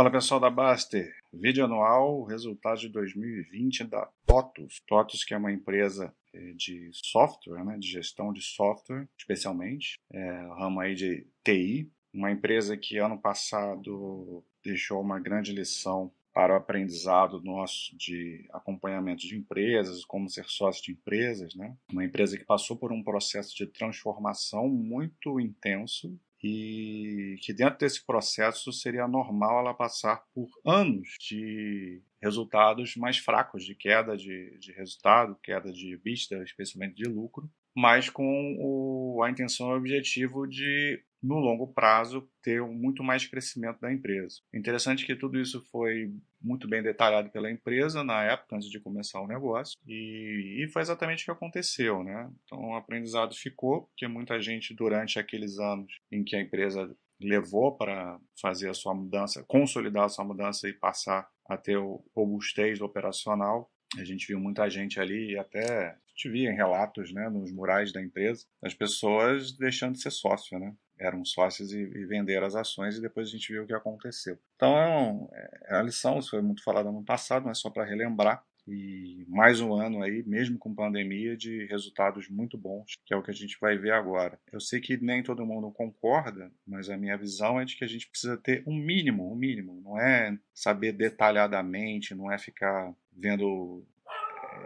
Fala pessoal da Baster, vídeo anual, resultado de 2020 da TOTUS. TOTUS que é uma empresa eh, de software, né, de gestão de software, especialmente, é, ramo aí de TI, uma empresa que ano passado deixou uma grande lição para o aprendizado nosso de acompanhamento de empresas, como ser sócio de empresas, né? Uma empresa que passou por um processo de transformação muito intenso e que dentro desse processo seria normal ela passar por anos de resultados mais fracos, de queda de, de resultado, queda de vista, especialmente de lucro, mas com o, a intenção e o objetivo de no longo prazo, ter muito mais crescimento da empresa. Interessante que tudo isso foi muito bem detalhado pela empresa na época, antes de começar o negócio, e, e foi exatamente o que aconteceu. Né? Então, o aprendizado ficou, porque muita gente, durante aqueles anos em que a empresa levou para fazer a sua mudança, consolidar a sua mudança e passar a ter o robustez operacional, a gente viu muita gente ali, e até a gente via em relatos né, nos murais da empresa, as pessoas deixando de ser sócio, né? Eram sócios e, e venderam as ações e depois a gente viu o que aconteceu. Então, é, é a lição, isso foi muito falado no passado, mas só para relembrar. E mais um ano aí, mesmo com pandemia, de resultados muito bons, que é o que a gente vai ver agora. Eu sei que nem todo mundo concorda, mas a minha visão é de que a gente precisa ter um mínimo, um mínimo. Não é saber detalhadamente, não é ficar vendo,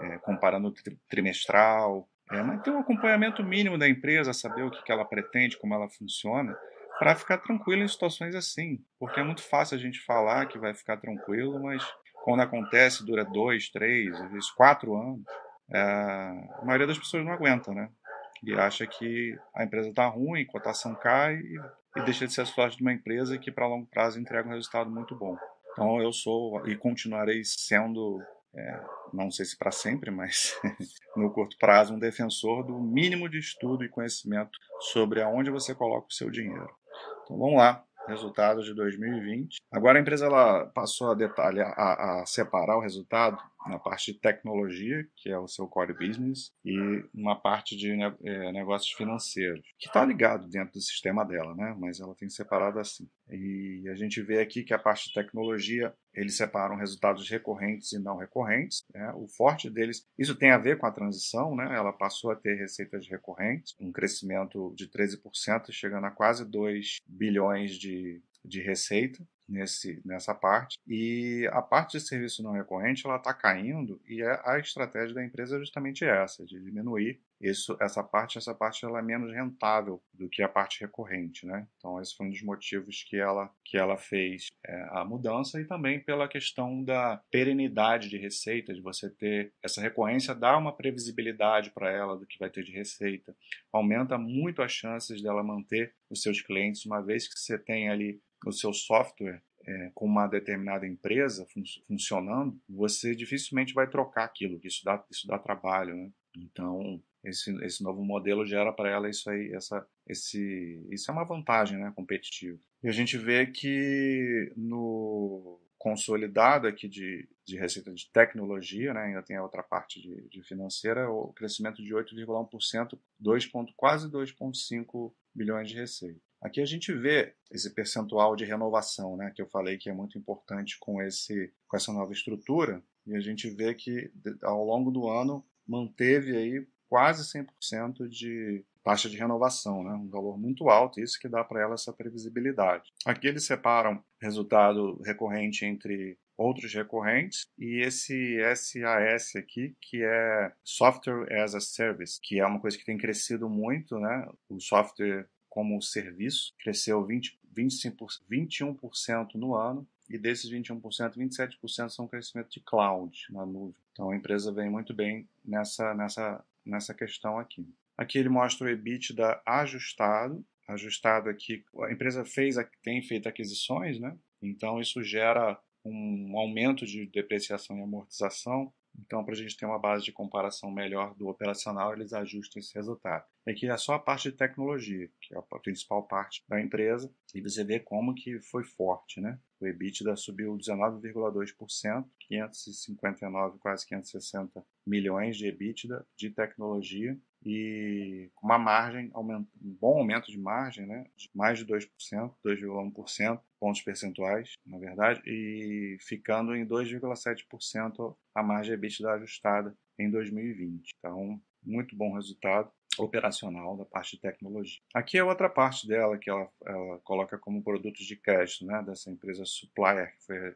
é, comparando trimestral, é, mas ter um acompanhamento mínimo da empresa, saber o que, que ela pretende, como ela funciona, para ficar tranquilo em situações assim. Porque é muito fácil a gente falar que vai ficar tranquilo, mas quando acontece dura dois, três, às vezes quatro anos, é, a maioria das pessoas não aguenta, né? E acha que a empresa está ruim, cotação cai e, e deixa de ser a sorte de uma empresa que para longo prazo entrega um resultado muito bom. Então eu sou e continuarei sendo é, não sei se para sempre, mas no curto prazo, um defensor do mínimo de estudo e conhecimento sobre aonde você coloca o seu dinheiro. Então vamos lá, resultados de 2020. Agora a empresa ela passou a detalhar, a, a separar o resultado na parte de tecnologia, que é o seu core business, e uma parte de é, negócios financeiros, que está ligado dentro do sistema dela, né? mas ela tem separado assim. E a gente vê aqui que a parte de tecnologia, eles separam resultados recorrentes e não recorrentes. Né? O forte deles, isso tem a ver com a transição, né? ela passou a ter receitas recorrentes, um crescimento de 13%, chegando a quase 2 bilhões de, de receita nesse, nessa parte. E a parte de serviço não recorrente ela está caindo e é, a estratégia da empresa é justamente essa, de diminuir isso, essa parte. Essa parte ela é menos rentável do que a parte recorrente, né? Então esse foi um dos motivos que ela que ela fez é, a mudança e também pela questão da perenidade de receita, de você ter essa recorrência dá uma previsibilidade para ela do que vai ter de receita, aumenta muito as chances dela manter os seus clientes uma vez que você tem ali o seu software é, com uma determinada empresa fun funcionando, você dificilmente vai trocar aquilo, isso dá, isso dá trabalho, né? Então, esse, esse novo modelo gera para ela isso aí, essa, esse, isso é uma vantagem né, competitiva. E a gente vê que no consolidado aqui de, de receita de tecnologia, né, ainda tem a outra parte de, de financeira, o crescimento de 8,1%, quase 2,5 bilhões de receita. Aqui a gente vê esse percentual de renovação, né, que eu falei que é muito importante com, esse, com essa nova estrutura, e a gente vê que ao longo do ano manteve aí quase 100% de taxa de renovação, né? um valor muito alto, isso que dá para ela essa previsibilidade. Aqui eles separam resultado recorrente entre outros recorrentes e esse SAS aqui que é Software as a Service, que é uma coisa que tem crescido muito, né? O software como serviço, cresceu 20, 25, 21% no ano, e desses 21%, 27% são crescimento de cloud na nuvem. Então a empresa vem muito bem nessa, nessa, nessa questão aqui. Aqui ele mostra o EBITDA ajustado. Ajustado aqui, a empresa fez, tem feito aquisições, né? Então isso gera um aumento de depreciação e amortização então, para a gente ter uma base de comparação melhor do operacional, eles ajustam esse resultado. Aqui é só a parte de tecnologia, que é a principal parte da empresa, e você vê como que foi forte, né? O EBITDA subiu 19,2%, 559, quase 560 milhões de EBITDA de tecnologia, e uma margem, um bom aumento de margem, né, de mais de 2%, 2,1% pontos percentuais, na verdade, e ficando em 2,7% a margem EBITDA ajustada em 2020. Então, muito bom resultado operacional da parte de tecnologia. Aqui é outra parte dela que ela, ela coloca como produtos de crédito, né, dessa empresa Supplier, que foi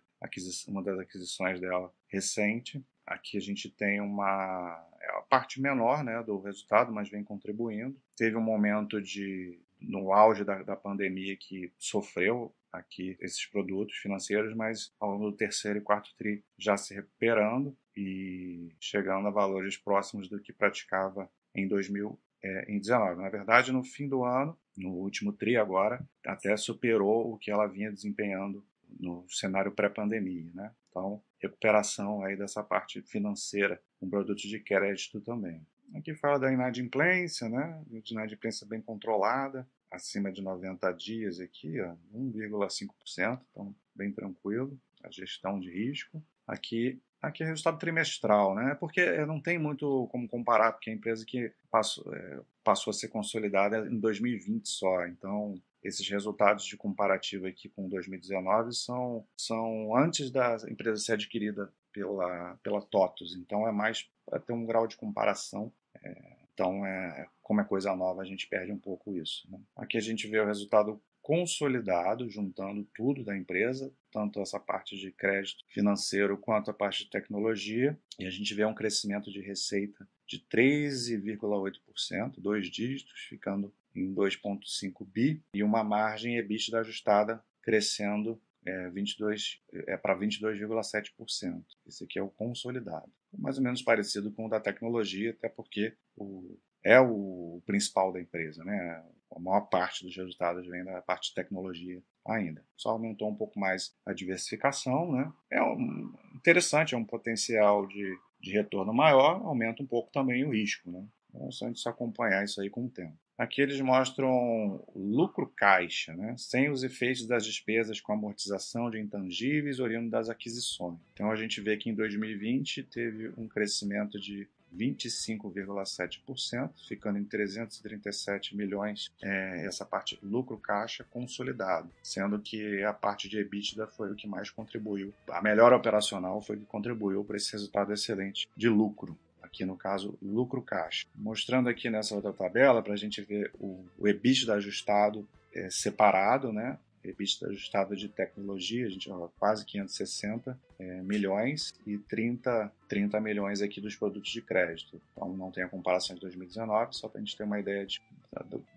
uma das aquisições dela recente. Aqui a gente tem uma é parte menor né, do resultado, mas vem contribuindo. Teve um momento de no auge da, da pandemia que sofreu aqui esses produtos financeiros, mas ao longo do terceiro e quarto tri já se recuperando e chegando a valores próximos do que praticava em 2019. Na verdade, no fim do ano, no último tri agora, até superou o que ela vinha desempenhando no cenário pré-pandemia, né? Então, recuperação aí dessa parte financeira com produtos de crédito também. Aqui fala da inadimplência, né? De inadimplência bem controlada, acima de 90 dias aqui, 1,5%, então bem tranquilo, a gestão de risco. Aqui, aqui é resultado trimestral, né? Porque não tem muito como comparar, porque é a empresa que passou, é, passou a ser consolidada em 2020 só, então esses resultados de comparativo aqui com 2019 são, são antes da empresa ser adquirida pela, pela TOTUS, então é mais para ter um grau de comparação. É, então, é, como é coisa nova, a gente perde um pouco isso. Né? Aqui a gente vê o resultado consolidado, juntando tudo da empresa, tanto essa parte de crédito financeiro quanto a parte de tecnologia, e a gente vê um crescimento de receita de 13,8%, dois dígitos, ficando em 2,5 bi, e uma margem EBITDA ajustada crescendo é, 22, é para 22,7%. Esse aqui é o consolidado. Mais ou menos parecido com o da tecnologia, até porque o, é o principal da empresa, né? A maior parte dos resultados vem da parte de tecnologia ainda. Só aumentou um pouco mais a diversificação, né? É um, interessante, é um potencial de, de retorno maior, aumenta um pouco também o risco, né? É só a gente acompanhar isso aí com o tempo. Aqui eles mostram lucro caixa, né? sem os efeitos das despesas com amortização de intangíveis oriundo das aquisições. Então a gente vê que em 2020 teve um crescimento de 25,7%, ficando em 337 milhões é, essa parte lucro caixa consolidado, sendo que a parte de EBITDA foi o que mais contribuiu. A melhor operacional foi o que contribuiu para esse resultado excelente de lucro aqui no caso lucro caixa. Mostrando aqui nessa outra tabela para a gente ver o, o EBITDA ajustado é, separado, né? EBITDA ajustado de tecnologia, a gente fala quase 560 é, milhões e 30, 30 milhões aqui dos produtos de crédito. Então não tem a comparação de 2019, só para a gente ter uma ideia de,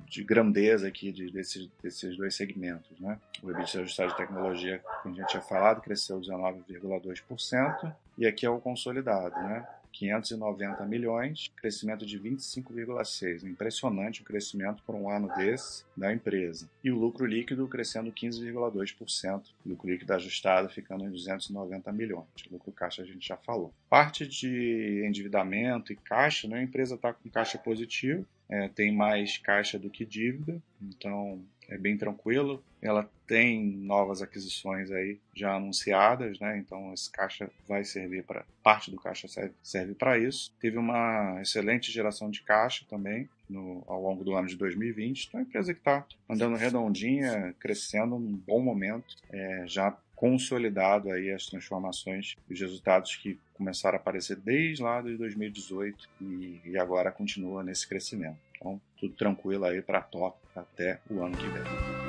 de grandeza aqui de, desses, desses dois segmentos. Né? O EBITDA ajustado de tecnologia, como a gente tinha falado, cresceu 19,2% e aqui é o consolidado, né? 590 milhões, crescimento de 25,6. Impressionante o crescimento por um ano desse da empresa. E o lucro líquido crescendo 15,2%. Lucro líquido ajustado ficando em 290 milhões. Lucro caixa a gente já falou. Parte de endividamento e caixa, né? a empresa está com caixa positivo, é, tem mais caixa do que dívida, então é bem tranquilo. Ela tem novas aquisições aí já anunciadas, né? Então esse caixa vai servir para parte do caixa serve, serve para isso. Teve uma excelente geração de caixa também no, ao longo do ano de 2020. Então é uma empresa que está andando redondinha, crescendo num bom momento, é, já consolidado aí as transformações, os resultados que começaram a aparecer desde lá de 2018 e, e agora continua nesse crescimento. Então, tudo tranquilo aí para a top até o ano que vem.